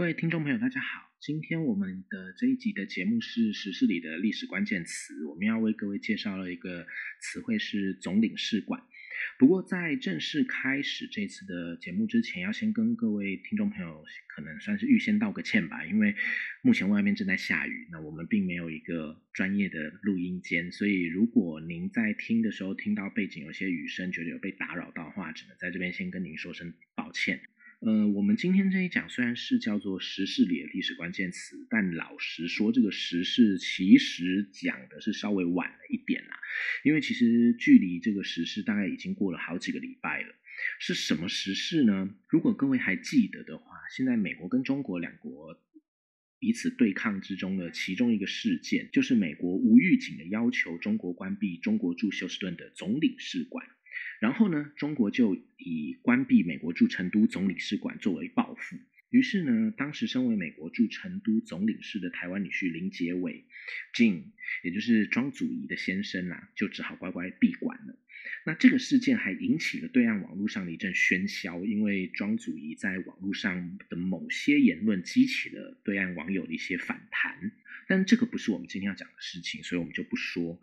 各位听众朋友，大家好。今天我们的这一集的节目是时事里的历史关键词，我们要为各位介绍了一个词汇是总领事馆。不过在正式开始这次的节目之前，要先跟各位听众朋友可能算是预先道个歉吧，因为目前外面正在下雨，那我们并没有一个专业的录音间，所以如果您在听的时候听到背景有些雨声，觉得有被打扰到的话，只能在这边先跟您说声抱歉。呃，我们今天这一讲虽然是叫做时事里的历史关键词，但老实说，这个时事其实讲的是稍微晚了一点啦。因为其实距离这个时事大概已经过了好几个礼拜了。是什么时事呢？如果各位还记得的话，现在美国跟中国两国彼此对抗之中的其中一个事件，就是美国无预警的要求中国关闭中国驻休斯顿的总领事馆。然后呢，中国就以关闭美国驻成都总领事馆作为报复。于是呢，当时身为美国驻成都总领事的台湾女婿林杰伟 （Jin），也就是庄祖仪的先生啊，就只好乖乖闭馆了。那这个事件还引起了对岸网络上的一阵喧嚣，因为庄祖仪在网络上的某些言论激起了对岸网友的一些反弹。但这个不是我们今天要讲的事情，所以我们就不说。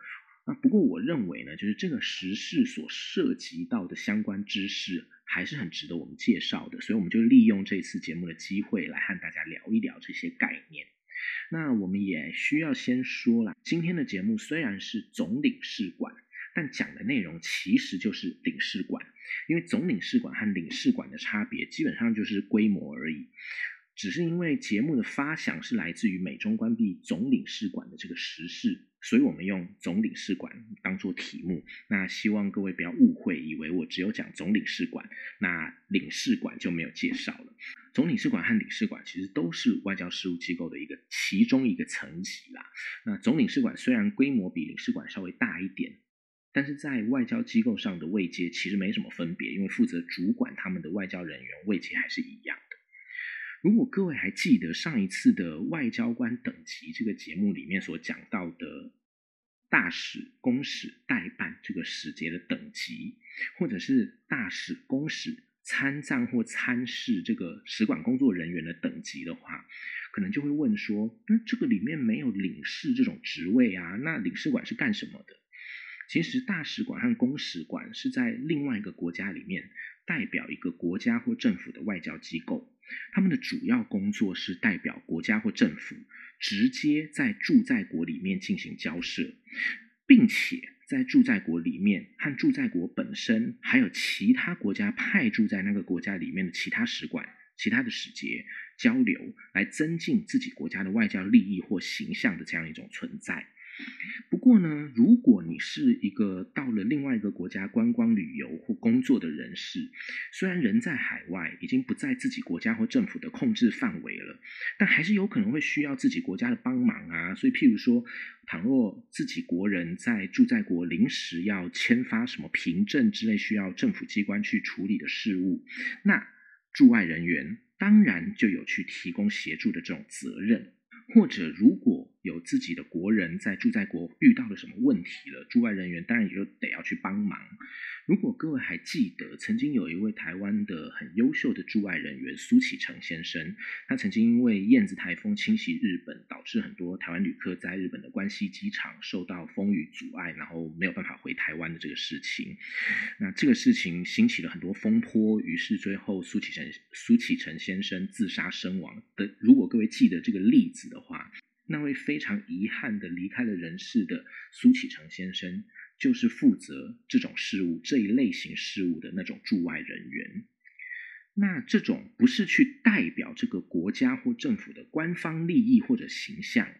那不过我认为呢，就是这个时事所涉及到的相关知识还是很值得我们介绍的，所以我们就利用这次节目的机会来和大家聊一聊这些概念。那我们也需要先说了，今天的节目虽然是总领事馆，但讲的内容其实就是领事馆，因为总领事馆和领事馆的差别基本上就是规模而已。只是因为节目的发想是来自于美中关闭总领事馆的这个时事，所以我们用总领事馆当做题目。那希望各位不要误会，以为我只有讲总领事馆，那领事馆就没有介绍了。总领事馆和领事馆其实都是外交事务机构的一个其中一个层级啦。那总领事馆虽然规模比领事馆稍微大一点，但是在外交机构上的位阶其实没什么分别，因为负责主管他们的外交人员位阶还是一样。如果各位还记得上一次的外交官等级这个节目里面所讲到的大使、公使、代办这个使节的等级，或者是大使、公使、参赞或参事这个使馆工作人员的等级的话，可能就会问说：那这个里面没有领事这种职位啊？那领事馆是干什么的？其实大使馆和公使馆是在另外一个国家里面代表一个国家或政府的外交机构。他们的主要工作是代表国家或政府，直接在驻在国里面进行交涉，并且在驻在国里面和驻在国本身，还有其他国家派驻在那个国家里面的其他使馆、其他的使节交流，来增进自己国家的外交利益或形象的这样一种存在。不过呢，如果你是一个到了另外一个国家观光旅游或工作的人士，虽然人在海外，已经不在自己国家或政府的控制范围了，但还是有可能会需要自己国家的帮忙啊。所以，譬如说，倘若自己国人在住在国临时要签发什么凭证之类需要政府机关去处理的事务，那驻外人员当然就有去提供协助的这种责任。或者，如果有自己的国人在驻在国遇到了什么问题了，驻外人员当然也就得要去帮忙。如果各位还记得，曾经有一位台湾的很优秀的驻外人员苏启成先生，他曾经因为燕子台风侵袭日本，导致很多台湾旅客在日本的关西机场受到风雨阻碍，然后没有办法回台湾的这个事情。那这个事情兴起了很多风波，于是最后苏启成苏启成先生自杀身亡的。如果各位记得这个例子的话，那位非常遗憾的离开了人世的苏启成先生。就是负责这种事务这一类型事务的那种驻外人员。那这种不是去代表这个国家或政府的官方利益或者形象，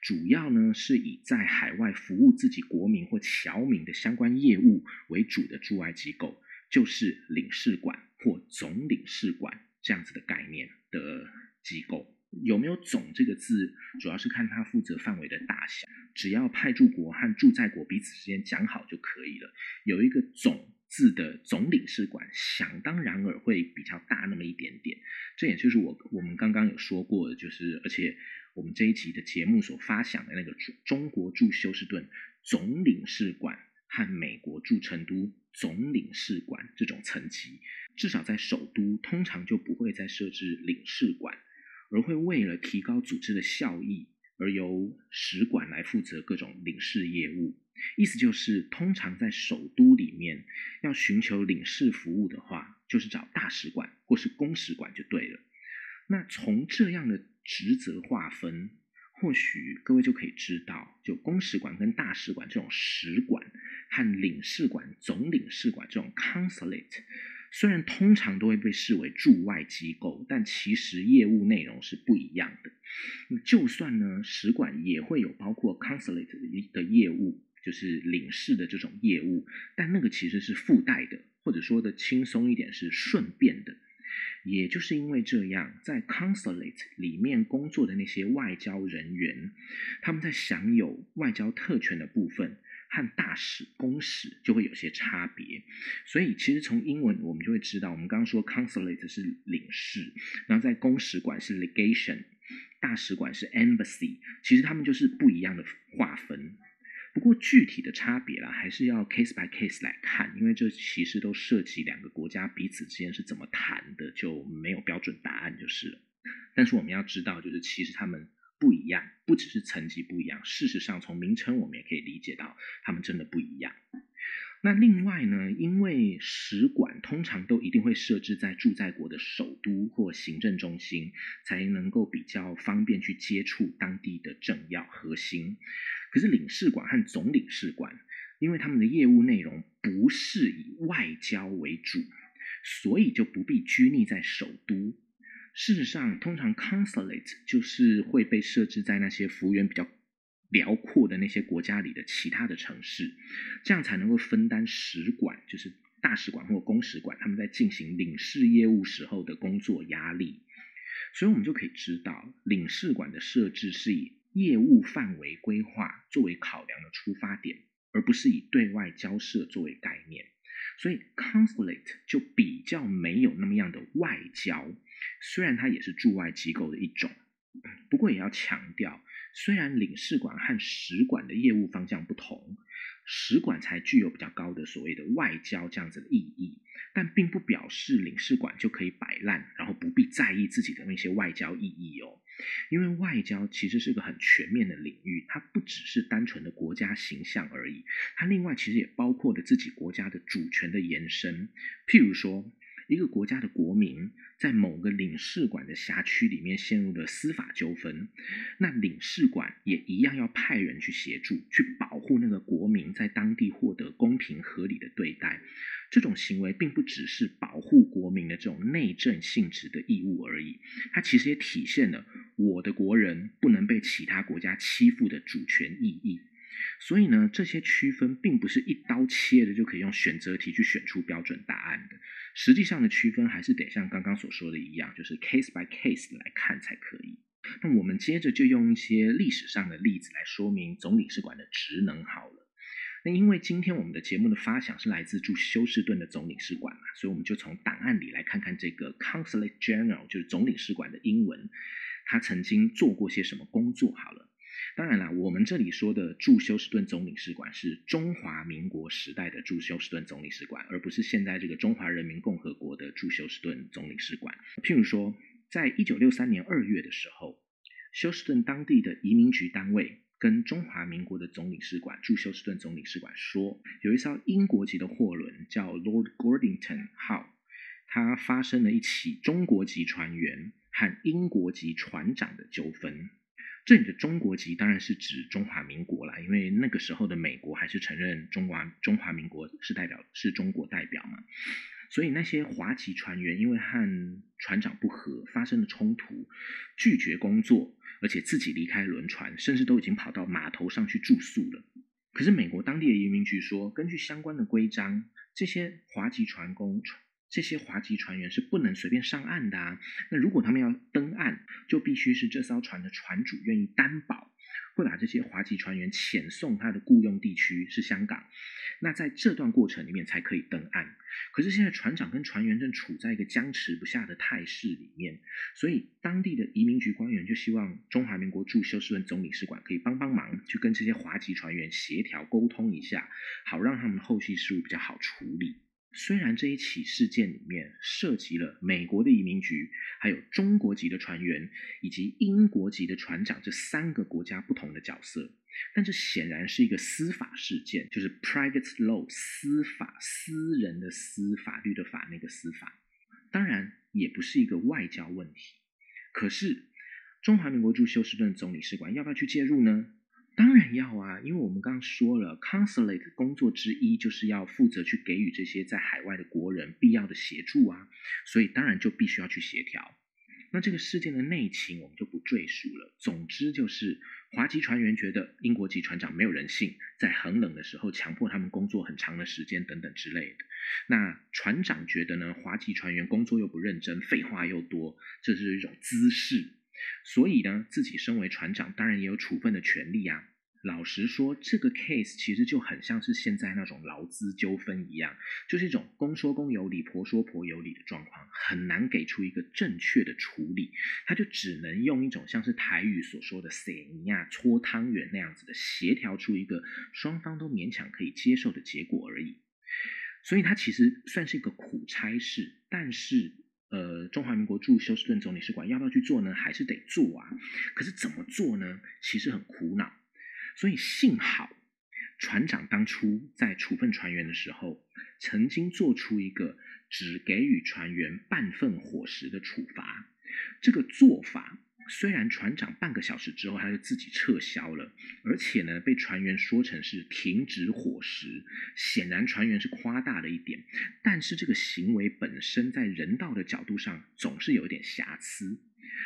主要呢是以在海外服务自己国民或侨民的相关业务为主的驻外机构，就是领事馆或总领事馆这样子的概念的机构。有没有“总”这个字，主要是看它负责范围的大小。只要派驻国和驻在国彼此之间讲好就可以了。有一个“总”字的总领事馆，想当然尔会比较大那么一点点。这也就是我我们刚刚有说过的，就是而且我们这一集的节目所发想的那个中国驻休斯顿总领事馆和美国驻成都总领事馆这种层级，至少在首都通常就不会再设置领事馆。而会为了提高组织的效益，而由使馆来负责各种领事业务。意思就是，通常在首都里面要寻求领事服务的话，就是找大使馆或是公使馆就对了。那从这样的职责划分，或许各位就可以知道，就公使馆跟大使馆这种使馆和领事馆、总领事馆这种 consulate。虽然通常都会被视为驻外机构，但其实业务内容是不一样的。就算呢，使馆也会有包括 consulate 的业务，就是领事的这种业务，但那个其实是附带的，或者说的轻松一点是顺便的。也就是因为这样，在 consulate 里面工作的那些外交人员，他们在享有外交特权的部分。和大使、公使就会有些差别，所以其实从英文我们就会知道，我们刚刚说 consulate 是领事，然后在公使馆是 legation，大使馆是 embassy，其实他们就是不一样的划分。不过具体的差别啦，还是要 case by case 来看，因为这其实都涉及两个国家彼此之间是怎么谈的，就没有标准答案就是了。但是我们要知道，就是其实他们。不一样，不只是层级不一样，事实上从名称我们也可以理解到，他们真的不一样。那另外呢，因为使馆通常都一定会设置在驻在国的首都或行政中心，才能够比较方便去接触当地的政要核心。可是领事馆和总领事馆，因为他们的业务内容不是以外交为主，所以就不必拘泥在首都。事实上，通常 consulate 就是会被设置在那些幅员比较辽阔的那些国家里的其他的城市，这样才能够分担使馆，就是大使馆或公使馆他们在进行领事业务时候的工作压力。所以，我们就可以知道，领事馆的设置是以业务范围规划作为考量的出发点，而不是以对外交涉作为概念。所以，consulate 就比较没有那么样的外交。虽然它也是驻外机构的一种，不过也要强调，虽然领事馆和使馆的业务方向不同，使馆才具有比较高的所谓的外交这样子的意义，但并不表示领事馆就可以摆烂，然后不必在意自己的那些外交意义哦。因为外交其实是个很全面的领域，它不只是单纯的国家形象而已，它另外其实也包括了自己国家的主权的延伸，譬如说。一个国家的国民在某个领事馆的辖区里面陷入了司法纠纷，那领事馆也一样要派人去协助，去保护那个国民在当地获得公平合理的对待。这种行为并不只是保护国民的这种内政性质的义务而已，它其实也体现了我的国人不能被其他国家欺负的主权意义。所以呢，这些区分并不是一刀切的就可以用选择题去选出标准答案的。实际上的区分还是得像刚刚所说的一样，就是 case by case 来看才可以。那我们接着就用一些历史上的例子来说明总领事馆的职能好了。那因为今天我们的节目的发想是来自驻休斯顿的总领事馆嘛，所以我们就从档案里来看看这个 consulate general 就是总领事馆的英文，他曾经做过些什么工作好了。当然了，我们这里说的驻休斯顿总领事馆是中华民国时代的驻休斯顿总领事馆，而不是现在这个中华人民共和国的驻休斯顿总领事馆。譬如说，在一九六三年二月的时候，休斯顿当地的移民局单位跟中华民国的总领事馆驻休斯顿总领事馆说，有一艘英国籍的货轮叫 Lord Gordington 号，它发生了一起中国籍船员和英国籍船长的纠纷。这里的中国籍当然是指中华民国啦，因为那个时候的美国还是承认中华中华民国是代表是中国代表嘛，所以那些华籍船员因为和船长不和发生了冲突，拒绝工作，而且自己离开轮船，甚至都已经跑到码头上去住宿了。可是美国当地的移民局说，根据相关的规章，这些华籍船工。这些华籍船员是不能随便上岸的啊。那如果他们要登岸，就必须是这艘船的船主愿意担保，会把这些华籍船员遣送他的雇佣地区是香港。那在这段过程里面才可以登岸。可是现在船长跟船员正处在一个僵持不下的态势里面，所以当地的移民局官员就希望中华民国驻休斯顿总领事馆可以帮帮忙，去跟这些华籍船员协调沟通一下，好让他们后续事务比较好处理。虽然这一起事件里面涉及了美国的移民局，还有中国籍的船员以及英国籍的船长这三个国家不同的角色，但这显然是一个司法事件，就是 private law 司法私人的司法律的法那个司法，当然也不是一个外交问题。可是中华民国驻休斯顿总领事馆要不要去介入呢？当然要啊，因为我们刚刚说了，consulate 工作之一就是要负责去给予这些在海外的国人必要的协助啊，所以当然就必须要去协调。那这个事件的内情我们就不赘述了。总之就是华籍船员觉得英国籍船长没有人性，在很冷的时候强迫他们工作很长的时间等等之类的。那船长觉得呢，华籍船员工作又不认真，废话又多，这是一种姿势。所以呢，自己身为船长，当然也有处分的权利啊。老实说，这个 case 其实就很像是现在那种劳资纠纷一样，就是一种公说公有理，婆说婆有理的状况，很难给出一个正确的处理。他就只能用一种像是台语所说的“塞尼亚搓汤圆”那样子的协调出一个双方都勉强可以接受的结果而已。所以，他其实算是一个苦差事，但是。呃，中华民国驻休斯顿总领事馆要不要去做呢？还是得做啊。可是怎么做呢？其实很苦恼。所以幸好船长当初在处分船员的时候，曾经做出一个只给予船员半份伙食的处罚。这个做法。虽然船长半个小时之后他就自己撤销了，而且呢被船员说成是停止伙食，显然船员是夸大了一点。但是这个行为本身在人道的角度上总是有一点瑕疵，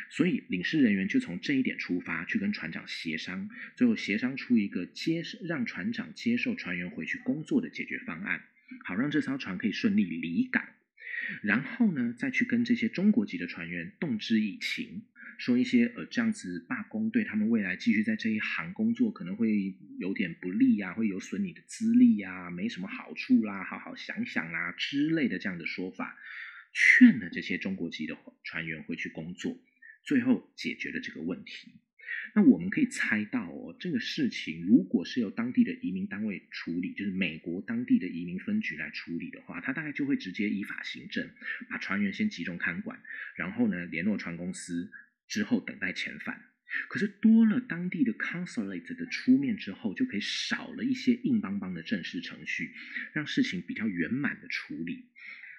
所以领事人员就从这一点出发去跟船长协商，最后协商出一个接让船长接受船员回去工作的解决方案，好让这艘船可以顺利离港。然后呢再去跟这些中国籍的船员动之以情。说一些呃这样子罢工对他们未来继续在这一行工作可能会有点不利呀，会有损你的资历呀，没什么好处啦，好好想想啦之类的这样的说法，劝了这些中国籍的船员回去工作，最后解决了这个问题。那我们可以猜到哦，这个事情如果是由当地的移民单位处理，就是美国当地的移民分局来处理的话，他大概就会直接依法行政，把船员先集中看管，然后呢联络船公司。之后等待遣返，可是多了当地的 consulate 的出面之后，就可以少了一些硬邦邦的正式程序，让事情比较圆满的处理。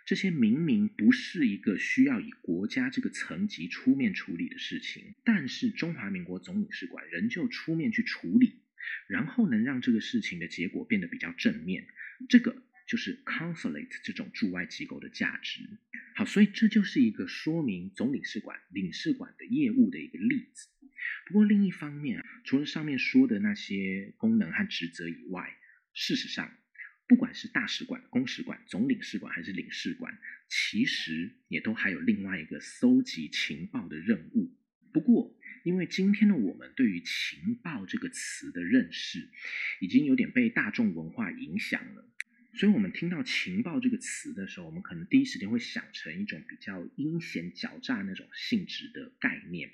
这些明明不是一个需要以国家这个层级出面处理的事情，但是中华民国总领事馆仍旧出面去处理，然后能让这个事情的结果变得比较正面。这个。就是 consulate 这种驻外机构的价值。好，所以这就是一个说明总领事馆、领事馆的业务的一个例子。不过另一方面，除了上面说的那些功能和职责以外，事实上，不管是大使馆、公使馆、总领事馆还是领事馆，其实也都还有另外一个搜集情报的任务。不过，因为今天的我们对于情报这个词的认识，已经有点被大众文化影响了。所以，我们听到“情报”这个词的时候，我们可能第一时间会想成一种比较阴险狡诈那种性质的概念。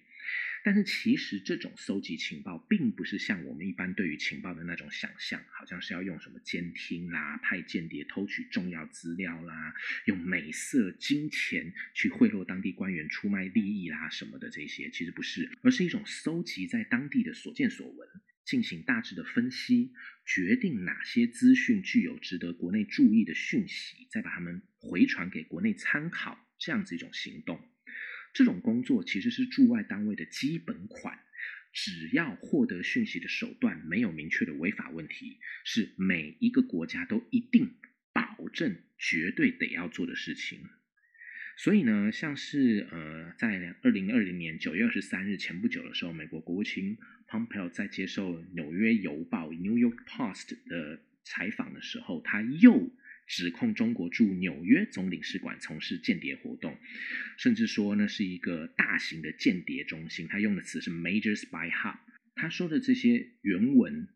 但是，其实这种搜集情报，并不是像我们一般对于情报的那种想象，好像是要用什么监听啦、派间谍偷取重要资料啦、用美色金钱去贿赂当地官员出卖利益啦什么的这些，其实不是，而是一种搜集在当地的所见所闻。进行大致的分析，决定哪些资讯具有值得国内注意的讯息，再把它们回传给国内参考，这样子一种行动。这种工作其实是驻外单位的基本款，只要获得讯息的手段没有明确的违法问题，是每一个国家都一定保证绝对得要做的事情。所以呢，像是呃，在二零二零年九月二十三日前不久的时候，美国国务卿 Pompeo 在接受纽约邮报 New York Post 的采访的时候，他又指控中国驻纽约总领事馆从事间谍活动，甚至说那是一个大型的间谍中心。他用的词是 Major Spy Hub。他说的这些原文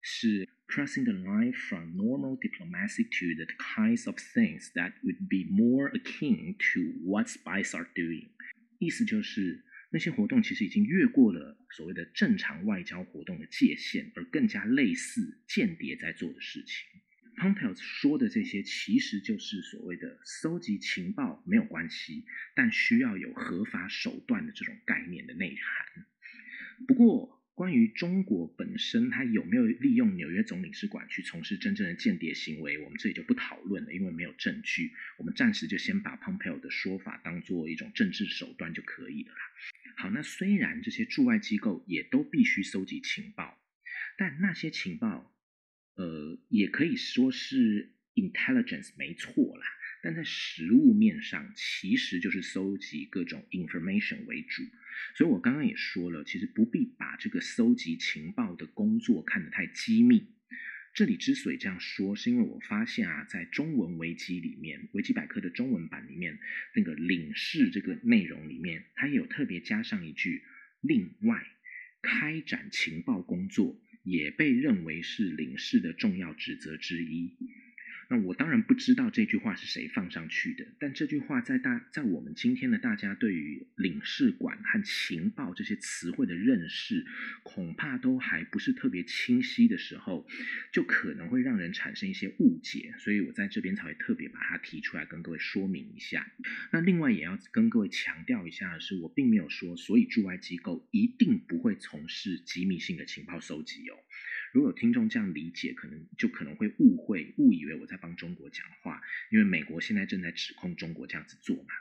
是。Crossing the line from normal diplomacy to the kinds of things that would be more akin to what spies are doing。意思就是那些活动其实已经越过了所谓的正常外交活动的界限，而更加类似间谍在做的事情。Pompeo 说的这些，其实就是所谓的搜集情报没有关系，但需要有合法手段的这种概念的内涵。不过，关于中国本身，它有没有利用纽约总领事馆去从事真正的间谍行为，我们这里就不讨论了，因为没有证据。我们暂时就先把 Pompeo 的说法当做一种政治手段就可以了。好，那虽然这些驻外机构也都必须搜集情报，但那些情报，呃，也可以说是 intelligence 没错啦。但在实物面上，其实就是搜集各种 information 为主。所以我刚刚也说了，其实不必把这个搜集情报的工作看得太机密。这里之所以这样说，是因为我发现啊，在中文维基里面，维基百科的中文版里面，那个领事这个内容里面，它也有特别加上一句：另外，开展情报工作也被认为是领事的重要职责之一。那我当然不知道这句话是谁放上去的，但这句话在大在我们今天的大家对于领事馆和情报这些词汇的认识，恐怕都还不是特别清晰的时候，就可能会让人产生一些误解，所以我在这边才会特别把它提出来跟各位说明一下。那另外也要跟各位强调一下的是，我并没有说所以驻外机构一定不会从事机密性的情报收集哦。如果有听众这样理解，可能就可能会误会、误以为我在帮中国讲话，因为美国现在正在指控中国这样子做嘛。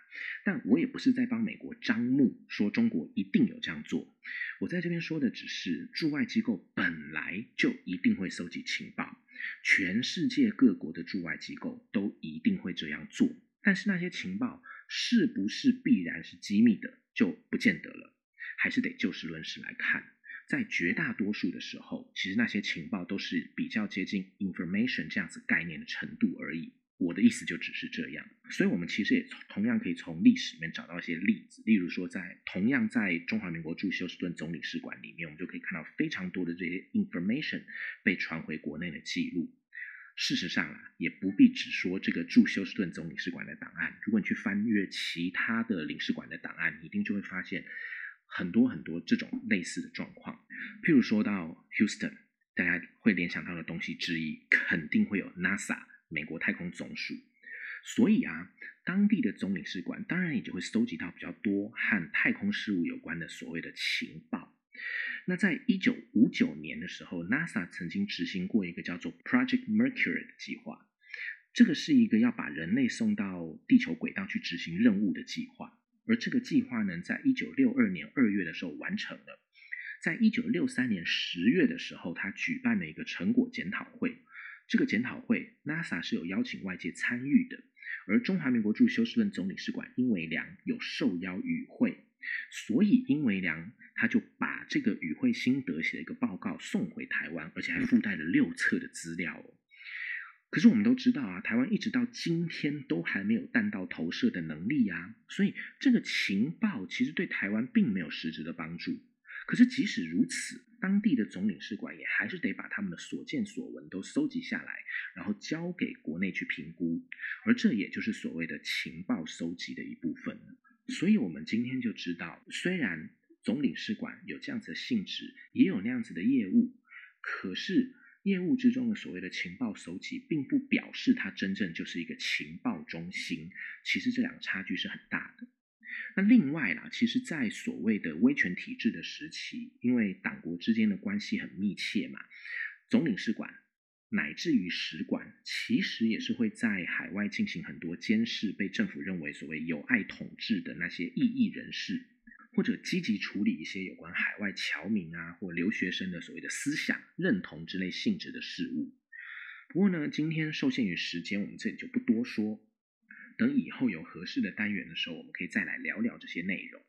但我也不是在帮美国张目，说中国一定有这样做。我在这边说的只是，驻外机构本来就一定会搜集情报，全世界各国的驻外机构都一定会这样做。但是那些情报是不是必然是机密的，就不见得了，还是得就事论事来看。在绝大多数的时候，其实那些情报都是比较接近 information 这样子概念的程度而已。我的意思就只是这样，所以我们其实也同样可以从历史里面找到一些例子，例如说在同样在中华民国驻休斯顿总领事馆里面，我们就可以看到非常多的这些 information 被传回国内的记录。事实上啊，也不必只说这个驻休斯顿总领事馆的档案，如果你去翻阅其他的领事馆的档案，你一定就会发现。很多很多这种类似的状况，譬如说到 Houston，大家会联想到的东西之一，肯定会有 NASA 美国太空总署。所以啊，当地的总领事馆当然也就会搜集到比较多和太空事务有关的所谓的情报。那在一九五九年的时候，NASA 曾经执行过一个叫做 Project Mercury 的计划，这个是一个要把人类送到地球轨道去执行任务的计划。而这个计划呢，在一九六二年二月的时候完成了，在一九六三年十月的时候，他举办了一个成果检讨会。这个检讨会，NASA 是有邀请外界参与的，而中华民国驻休斯顿总领事馆殷维良有受邀与会，所以殷维良他就把这个与会心得写了一个报告送回台湾，而且还附带了六册的资料哦。可是我们都知道啊，台湾一直到今天都还没有弹道投射的能力呀，所以这个情报其实对台湾并没有实质的帮助。可是即使如此，当地的总领事馆也还是得把他们的所见所闻都搜集下来，然后交给国内去评估，而这也就是所谓的情报收集的一部分所以我们今天就知道，虽然总领事馆有这样子的性质，也有那样子的业务，可是。业务之中的所谓的情报搜集，并不表示它真正就是一个情报中心。其实这两个差距是很大的。那另外啦，其实，在所谓的威权体制的时期，因为党国之间的关系很密切嘛，总领事馆乃至于使馆，其实也是会在海外进行很多监视，被政府认为所谓有碍统治的那些异议人士。或者积极处理一些有关海外侨民啊或留学生的所谓的思想认同之类性质的事物。不过呢，今天受限于时间，我们这里就不多说。等以后有合适的单元的时候，我们可以再来聊聊这些内容。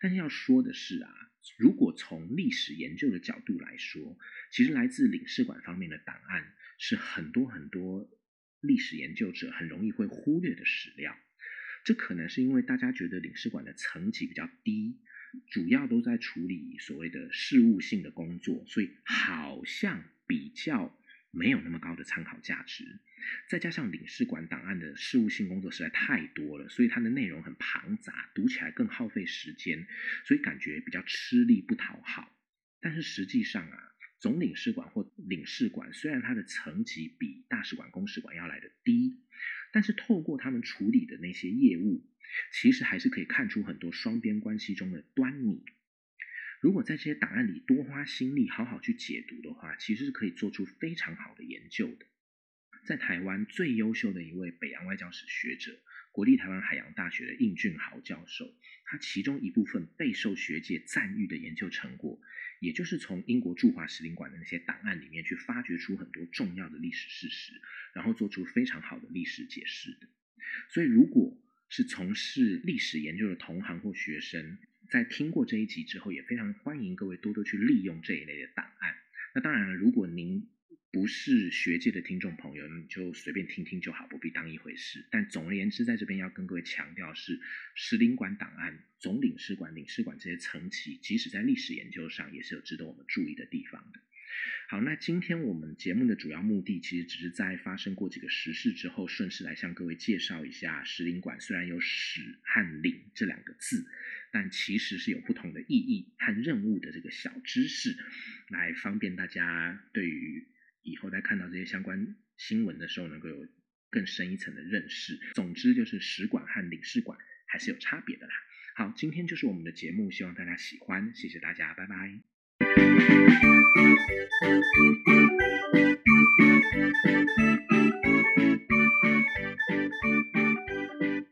但是要说的是啊，如果从历史研究的角度来说，其实来自领事馆方面的档案是很多很多历史研究者很容易会忽略的史料。这可能是因为大家觉得领事馆的层级比较低，主要都在处理所谓的事务性的工作，所以好像比较没有那么高的参考价值。再加上领事馆档案的事务性工作实在太多了，所以它的内容很庞杂，读起来更耗费时间，所以感觉比较吃力不讨好。但是实际上啊，总领事馆或领事馆虽然它的层级比大使馆、公使馆要来的低，但是透过他们处理的那些业务，其实还是可以看出很多双边关系中的端倪。如果在这些档案里多花心力，好好去解读的话，其实是可以做出非常好的研究的。在台湾最优秀的一位北洋外交史学者，国立台湾海洋大学的应俊豪教授，他其中一部分备受学界赞誉的研究成果，也就是从英国驻华使领馆的那些档案里面去发掘出很多重要的历史事实，然后做出非常好的历史解释的。所以，如果是从事历史研究的同行或学生，在听过这一集之后，也非常欢迎各位多多去利用这一类的档案。那当然了，如果您不是学界的听众朋友，你就随便听听就好，不必当一回事。但总而言之，在这边要跟各位强调是，使领馆档案、总领事馆、领事馆这些层级，即使在历史研究上，也是有值得我们注意的地方的。好，那今天我们节目的主要目的，其实只是在发生过几个时事之后，顺势来向各位介绍一下使领馆。虽然有“使”和“领”这两个字，但其实是有不同的意义和任务的这个小知识，来方便大家对于以后在看到这些相关新闻的时候，能够有更深一层的认识。总之，就是使馆和领事馆还是有差别的啦。好，今天就是我们的节目，希望大家喜欢，谢谢大家，拜拜。Thank you.